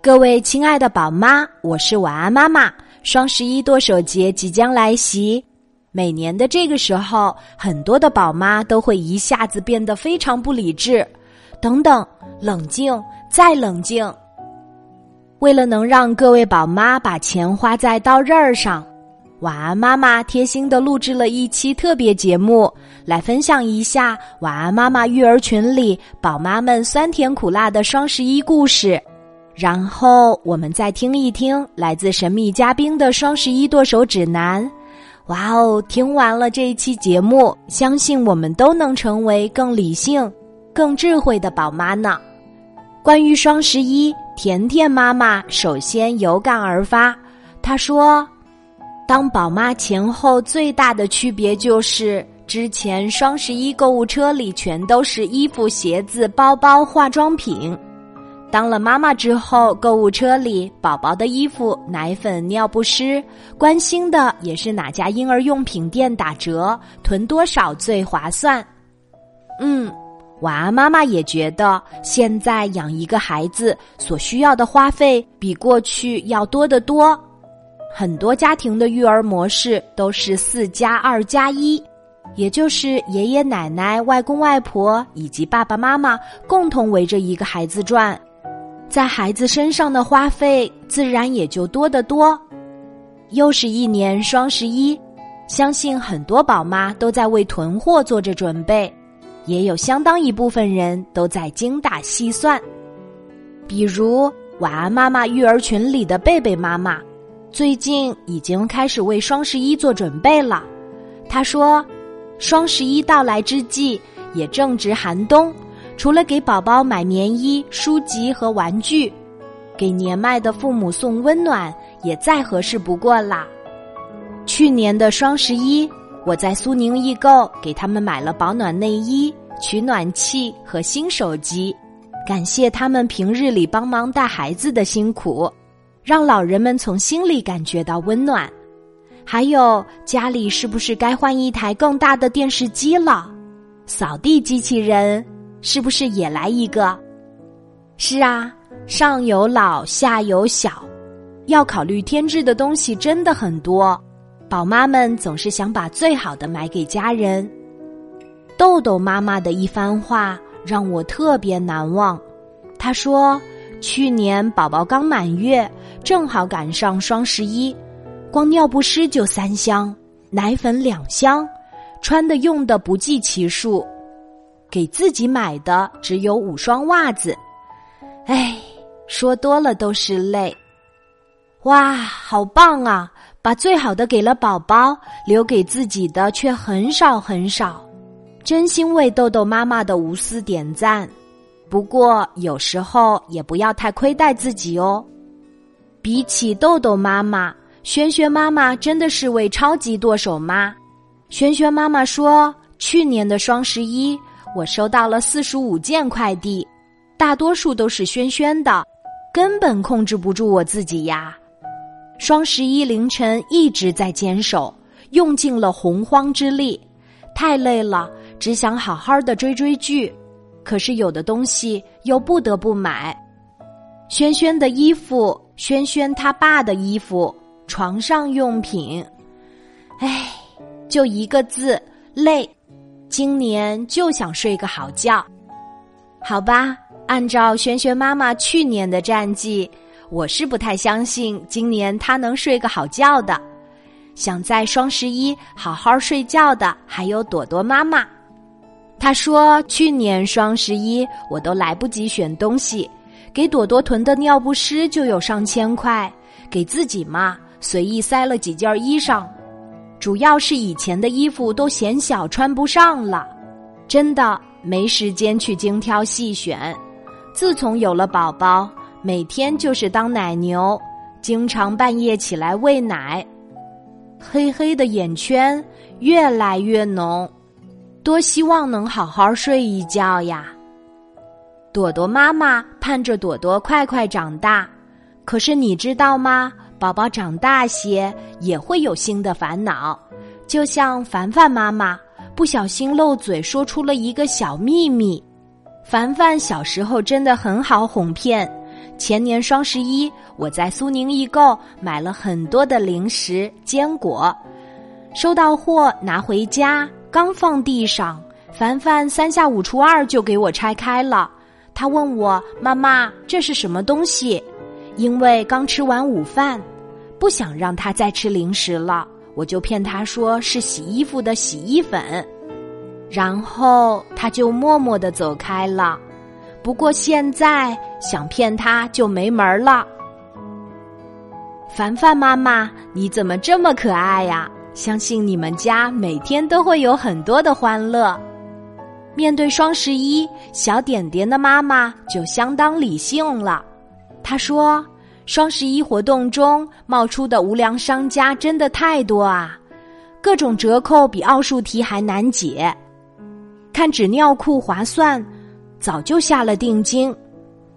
各位亲爱的宝妈，我是晚安妈妈。双十一剁手节即将来袭，每年的这个时候，很多的宝妈都会一下子变得非常不理智。等等，冷静，再冷静。为了能让各位宝妈把钱花在刀刃儿上，晚安妈妈贴心的录制了一期特别节目，来分享一下晚安妈妈育儿群里宝妈们酸甜苦辣的双十一故事。然后我们再听一听来自神秘嘉宾的双十一剁手指南。哇哦！听完了这一期节目，相信我们都能成为更理性、更智慧的宝妈呢。关于双十一，甜甜妈妈首先有感而发，她说：“当宝妈前后最大的区别就是，之前双十一购物车里全都是衣服、鞋子、包包、化妆品。”当了妈妈之后，购物车里宝宝的衣服、奶粉、尿不湿，关心的也是哪家婴儿用品店打折，囤多少最划算。嗯，晚安妈妈也觉得，现在养一个孩子所需要的花费比过去要多得多。很多家庭的育儿模式都是四加二加一，也就是爷爷奶奶、外公外婆以及爸爸妈妈共同围着一个孩子转。在孩子身上的花费自然也就多得多。又是一年双十一，相信很多宝妈都在为囤货做着准备，也有相当一部分人都在精打细算。比如晚安妈妈育儿群里的贝贝妈妈，最近已经开始为双十一做准备了。她说，双十一到来之际，也正值寒冬。除了给宝宝买棉衣、书籍和玩具，给年迈的父母送温暖也再合适不过啦。去年的双十一，我在苏宁易购给他们买了保暖内衣、取暖器和新手机，感谢他们平日里帮忙带孩子的辛苦，让老人们从心里感觉到温暖。还有家里是不是该换一台更大的电视机了？扫地机器人。是不是也来一个？是啊，上有老下有小，要考虑添置的东西真的很多。宝妈们总是想把最好的买给家人。豆豆妈妈的一番话让我特别难忘。她说：“去年宝宝刚满月，正好赶上双十一，光尿不湿就三箱，奶粉两箱，穿的用的不计其数。”给自己买的只有五双袜子，哎，说多了都是泪。哇，好棒啊！把最好的给了宝宝，留给自己的却很少很少，真心为豆豆妈妈的无私点赞。不过有时候也不要太亏待自己哦。比起豆豆妈妈，萱萱妈妈真的是位超级剁手妈。萱萱妈妈说，去年的双十一。我收到了四十五件快递，大多数都是轩轩的，根本控制不住我自己呀。双十一凌晨一直在坚守，用尽了洪荒之力，太累了，只想好好的追追剧。可是有的东西又不得不买，轩轩的衣服，轩轩他爸的衣服，床上用品，唉，就一个字，累。今年就想睡个好觉，好吧？按照萱萱妈妈去年的战绩，我是不太相信今年她能睡个好觉的。想在双十一好好睡觉的还有朵朵妈妈，她说去年双十一我都来不及选东西，给朵朵囤的尿不湿就有上千块，给自己嘛随意塞了几件衣裳。主要是以前的衣服都嫌小穿不上了，真的没时间去精挑细选。自从有了宝宝，每天就是当奶牛，经常半夜起来喂奶，黑黑的眼圈越来越浓，多希望能好好睡一觉呀。朵朵妈妈盼着朵朵快快长大，可是你知道吗？宝宝长大些也会有新的烦恼，就像凡凡妈妈不小心漏嘴说出了一个小秘密。凡凡小时候真的很好哄骗，前年双十一，我在苏宁易购买了很多的零食、坚果，收到货拿回家，刚放地上，凡凡三下五除二就给我拆开了。他问我：“妈妈，这是什么东西？”因为刚吃完午饭，不想让他再吃零食了，我就骗他说是洗衣服的洗衣粉，然后他就默默的走开了。不过现在想骗他就没门了。凡凡妈妈，你怎么这么可爱呀？相信你们家每天都会有很多的欢乐。面对双十一，小点点的妈妈就相当理性了。他说：“双十一活动中冒出的无良商家真的太多啊，各种折扣比奥数题还难解。看纸尿裤划算，早就下了定金，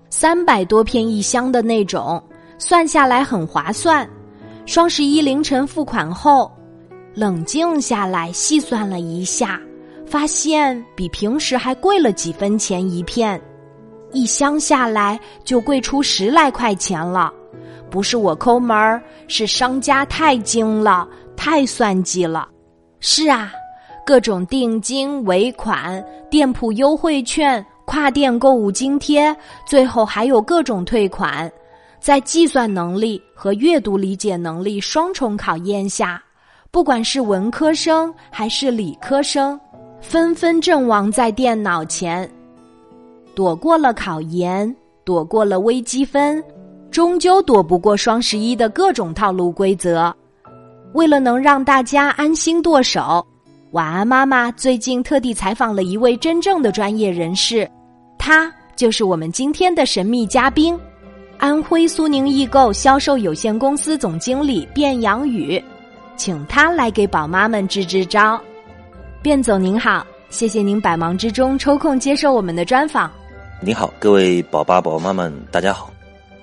三百多片一箱的那种，算下来很划算。双十一凌晨付款后，冷静下来细算了一下，发现比平时还贵了几分钱一片。”一箱下来就贵出十来块钱了，不是我抠门儿，是商家太精了，太算计了。是啊，各种定金、尾款、店铺优惠券、跨店购物津贴，最后还有各种退款，在计算能力和阅读理解能力双重考验下，不管是文科生还是理科生，纷纷阵亡在电脑前。躲过了考研，躲过了微积分，终究躲不过双十一的各种套路规则。为了能让大家安心剁手，晚安妈妈最近特地采访了一位真正的专业人士，他就是我们今天的神秘嘉宾——安徽苏宁易购销售有限公司总经理卞阳宇，请他来给宝妈们支支招。卞总您好，谢谢您百忙之中抽空接受我们的专访。你好，各位宝爸宝妈们，大家好。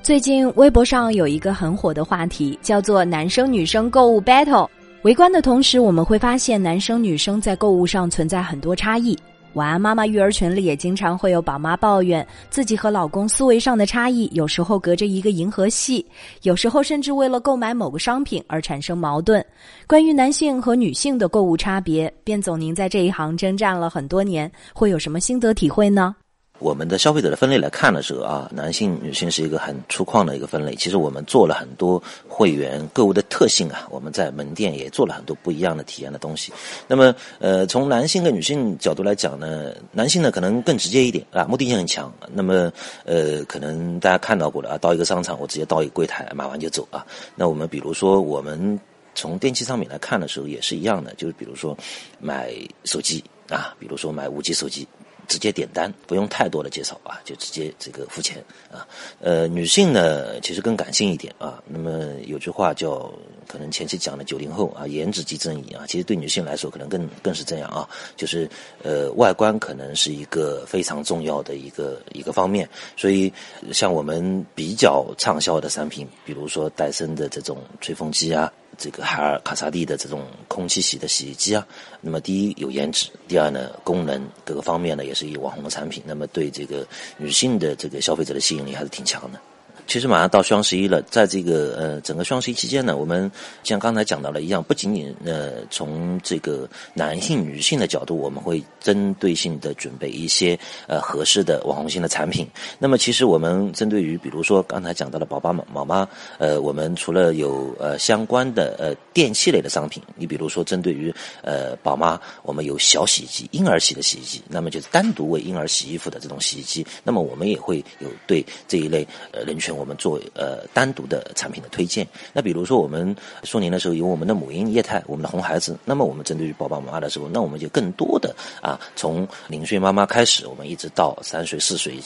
最近微博上有一个很火的话题，叫做“男生女生购物 battle”。围观的同时，我们会发现男生女生在购物上存在很多差异。晚安妈妈育儿群里也经常会有宝妈抱怨自己和老公思维上的差异，有时候隔着一个银河系，有时候甚至为了购买某个商品而产生矛盾。关于男性和女性的购物差别，卞总您在这一行征战了很多年，会有什么心得体会呢？我们的消费者的分类来看的时候啊，男性、女性是一个很粗犷的一个分类。其实我们做了很多会员购物的特性啊，我们在门店也做了很多不一样的体验的东西。那么，呃，从男性跟女性角度来讲呢，男性呢可能更直接一点啊，目的性很强。那么，呃，可能大家看到过了啊，到一个商场，我直接到一个柜台买完就走啊。那我们比如说，我们从电器商品来看的时候也是一样的，就是比如说买手机啊，比如说买五 G 手机。直接点单，不用太多的介绍啊，就直接这个付钱啊。呃，女性呢，其实更感性一点啊。那么有句话叫，可能前期讲的九零后啊，颜值即正义啊。其实对女性来说，可能更更是这样啊。就是呃，外观可能是一个非常重要的一个一个方面。所以像我们比较畅销的商品，比如说戴森的这种吹风机啊。这个海尔卡萨帝的这种空气洗的洗衣机啊，那么第一有颜值，第二呢功能各个方面呢也是以网红的产品，那么对这个女性的这个消费者的吸引力还是挺强的。其实马上到双十一了，在这个呃整个双十一期间呢，我们像刚才讲到了一样，不仅仅呃从这个男性、女性的角度，我们会针对性的准备一些呃合适的网红性的产品。那么其实我们针对于比如说刚才讲到的宝爸妈宝妈，呃，我们除了有呃相关的呃电器类的商品，你比如说针对于呃宝妈，我们有小洗衣机、婴儿洗的洗衣机，那么就是单独为婴儿洗衣服的这种洗衣机，那么我们也会有对这一类呃人群。我们做呃单独的产品的推荐，那比如说我们苏宁的时候有我们的母婴业态，我们的红孩子，那么我们针对于宝宝妈妈的时候，那我们就更多的啊，从零岁妈妈开始，我们一直到三岁、四岁以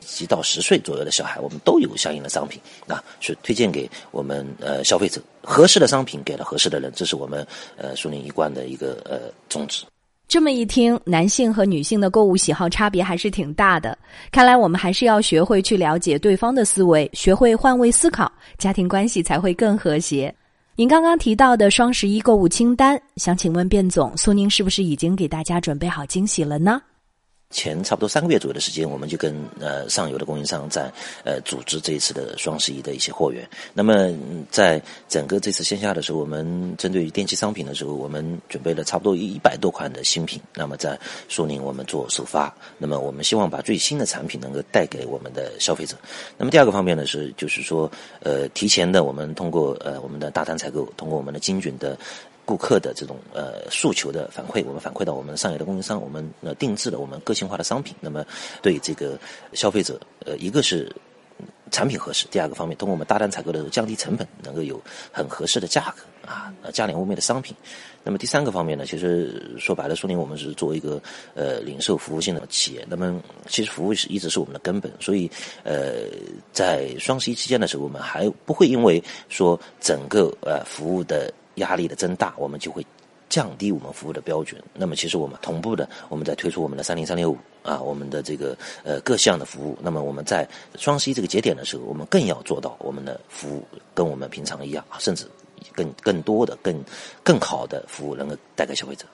及到十岁左右的小孩，我们都有相应的商品啊，是推荐给我们呃消费者合适的商品给了合适的人，这是我们呃苏宁一贯的一个呃宗旨。这么一听，男性和女性的购物喜好差别还是挺大的。看来我们还是要学会去了解对方的思维，学会换位思考，家庭关系才会更和谐。您刚刚提到的双十一购物清单，想请问卞总，苏宁是不是已经给大家准备好惊喜了呢？前差不多三个月左右的时间，我们就跟呃上游的供应商在呃组织这一次的双十一的一些货源。那么在整个这次线下的时候，我们针对于电器商品的时候，我们准备了差不多一百多款的新品。那么在苏宁我们做首发，那么我们希望把最新的产品能够带给我们的消费者。那么第二个方面呢是就是说呃提前的我们通过呃我们的大单采购，通过我们的精准的。顾客的这种呃诉求的反馈，我们反馈到我们上游的供应商，我们呃定制了我们个性化的商品。那么对这个消费者，呃，一个是产品合适，第二个方面通过我们大单采购的时候降低成本，能够有很合适的价格啊，价廉物美的商品。那么第三个方面呢，其实说白了，说明我们是作为一个呃零售服务性的企业。那么其实服务是一直是我们的根本，所以呃在双十一期间的时候，我们还不会因为说整个呃服务的。压力的增大，我们就会降低我们服务的标准。那么，其实我们同步的，我们在推出我们的三零三六五啊，我们的这个呃各项的服务。那么，我们在双十一这个节点的时候，我们更要做到我们的服务跟我们平常一样，甚至更更多的、更更好的服务能够带给消费者。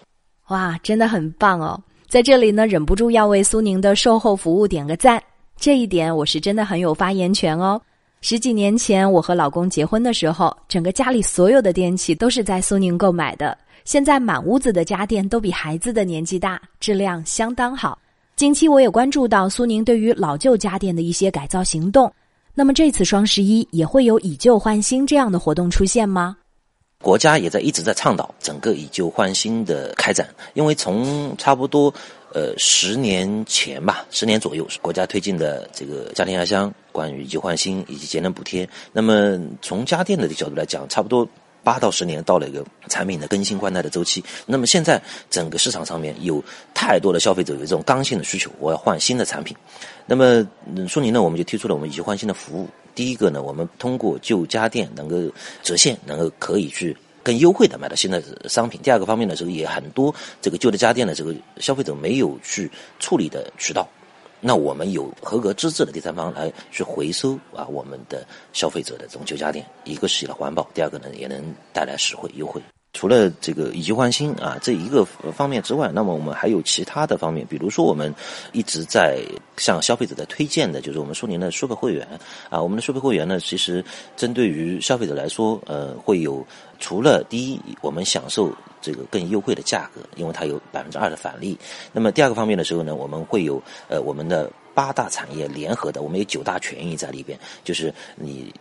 哇，真的很棒哦！在这里呢，忍不住要为苏宁的售后服务点个赞，这一点我是真的很有发言权哦。十几年前，我和老公结婚的时候，整个家里所有的电器都是在苏宁购买的。现在满屋子的家电都比孩子的年纪大，质量相当好。近期我也关注到苏宁对于老旧家电的一些改造行动。那么这次双十一也会有以旧换新这样的活动出现吗？国家也在一直在倡导整个以旧换新的开展，因为从差不多。呃，十年前吧，十年左右，国家推进的这个家电下乡关于以旧换新以及节能补贴。那么从家电的角度来讲，差不多八到十年到了一个产品的更新换代的周期。那么现在整个市场上面有太多的消费者有这种刚性的需求，我要换新的产品。那么苏宁呢，我们就提出了我们以旧换新的服务。第一个呢，我们通过旧家电能够折现，能够可以去。更优惠的买到新的商品。第二个方面呢，这个也很多这个旧的家电的，这个消费者没有去处理的渠道，那我们有合格资质的第三方来去回收啊，我们的消费者的这种旧家电，一个是了环保，第二个呢也能带来实惠优惠。除了这个以旧换新啊这一个方面之外，那么我们还有其他的方面，比如说我们一直在向消费者在推荐的，就是我们苏宁的舒克会员啊。我们的舒克会员呢，其实针对于消费者来说，呃，会有除了第一，我们享受这个更优惠的价格，因为它有百分之二的返利。那么第二个方面的时候呢，我们会有呃我们的八大产业联合的，我们有九大权益在里边，就是你。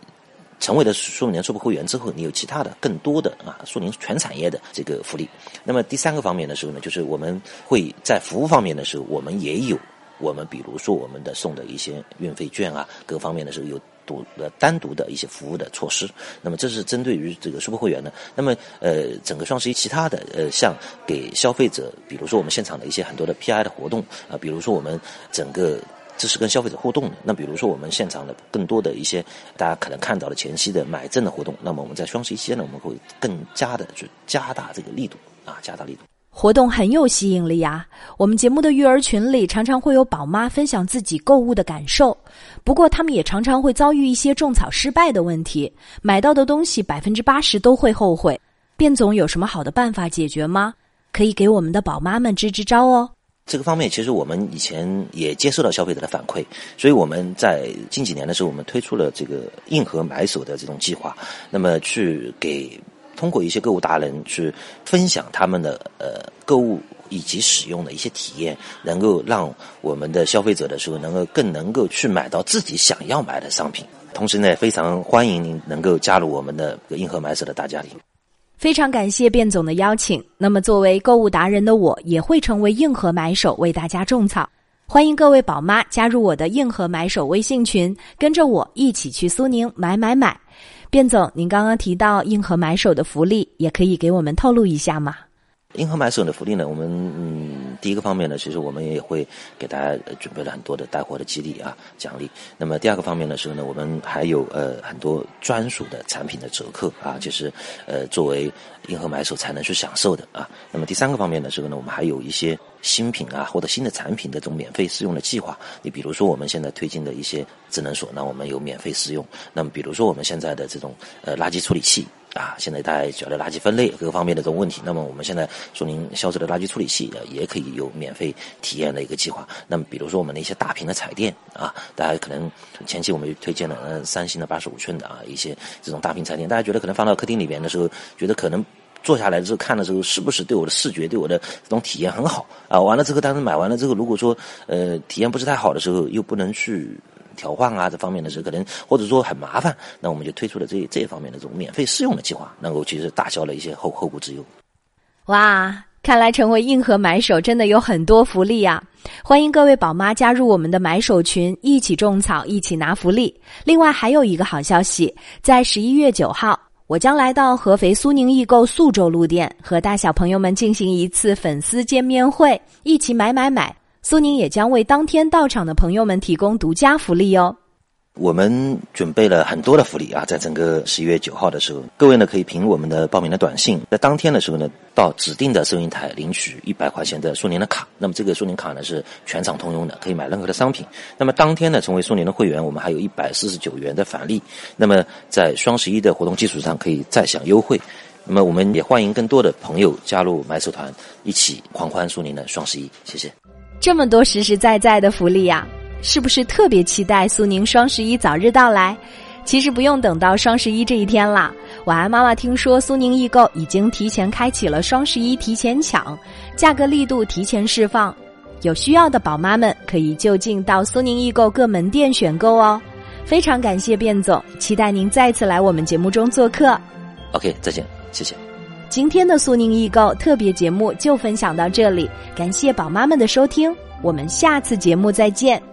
成为了苏宁的初步会员之后，你有其他的更多的啊，苏宁全产业的这个福利。那么第三个方面的时候呢，就是我们会在服务方面的时候，我们也有我们比如说我们的送的一些运费券啊，各方面的时候有独呃单独的一些服务的措施。那么这是针对于这个售后会员的。那么呃，整个双十一其他的呃，像给消费者，比如说我们现场的一些很多的 PI 的活动啊，比如说我们整个。这是跟消费者互动的。那比如说我们现场的更多的一些大家可能看到的前期的买赠的活动，那么我们在双十一期间呢，我们会更加的去加大这个力度啊，加大力度。活动很有吸引力啊！我们节目的育儿群里常常会有宝妈分享自己购物的感受，不过他们也常常会遭遇一些种草失败的问题，买到的东西百分之八十都会后悔。卞总有什么好的办法解决吗？可以给我们的宝妈们支支招哦。这个方面，其实我们以前也接受到消费者的反馈，所以我们在近几年的时候，我们推出了这个硬核买手的这种计划，那么去给通过一些购物达人去分享他们的呃购物以及使用的一些体验，能够让我们的消费者的时候能够更能够去买到自己想要买的商品。同时呢，非常欢迎您能够加入我们的硬核买手的大家庭。非常感谢卞总的邀请。那么，作为购物达人的我，也会成为硬核买手，为大家种草。欢迎各位宝妈加入我的硬核买手微信群，跟着我一起去苏宁买买买。卞总，您刚刚提到硬核买手的福利，也可以给我们透露一下吗？银河买手的福利呢？我们嗯，第一个方面呢，其实我们也会给大家准备了很多的带货的激励啊奖励。那么第二个方面的时候呢，我们还有呃很多专属的产品的折扣啊，就是呃作为银河买手才能去享受的啊。那么第三个方面的时候呢，我们还有一些新品啊或者新的产品的这种免费试用的计划。你比如说我们现在推进的一些智能锁，那我们有免费试用。那么比如说我们现在的这种呃垃圾处理器。啊，现在大家觉得垃圾分类各个方面的这种问题，那么我们现在苏宁销售的垃圾处理器也可以有免费体验的一个计划。那么比如说我们的一些大屏的彩电啊，大家可能前期我们推荐了三星的八十五寸的啊一些这种大屏彩电，大家觉得可能放到客厅里边的时候，觉得可能。坐下来之后看的时候，是不是对我的视觉、对我的这种体验很好啊？完了之后，但是买完了之后，如果说呃体验不是太好的时候，又不能去调换啊这方面的时候，可能或者说很麻烦，那我们就推出了这这方面的这种免费试用的计划，能够其实打消了一些后后顾之忧。哇，看来成为硬核买手真的有很多福利呀！欢迎各位宝妈加入我们的买手群，一起种草，一起拿福利。另外还有一个好消息，在十一月九号。我将来到合肥苏宁易购宿州路店，和大小朋友们进行一次粉丝见面会，一起买买买。苏宁也将为当天到场的朋友们提供独家福利哦。我们准备了很多的福利啊，在整个十一月九号的时候，各位呢可以凭我们的报名的短信，在当天的时候呢，到指定的收银台领取一百块钱的苏宁的卡。那么这个苏宁卡呢是全场通用的，可以买任何的商品。那么当天呢成为苏宁的会员，我们还有一百四十九元的返利。那么在双十一的活动基础上，可以再享优惠。那么我们也欢迎更多的朋友加入买手团，一起狂欢苏宁的双十一。谢谢。这么多实实在在的福利呀！是不是特别期待苏宁双十一早日到来？其实不用等到双十一这一天啦。晚安妈妈听说苏宁易购已经提前开启了双十一提前抢，价格力度提前释放，有需要的宝妈们可以就近到苏宁易购各门店选购哦。非常感谢卞总，期待您再次来我们节目中做客。OK，再见，谢谢。今天的苏宁易购特别节目就分享到这里，感谢宝妈们的收听，我们下次节目再见。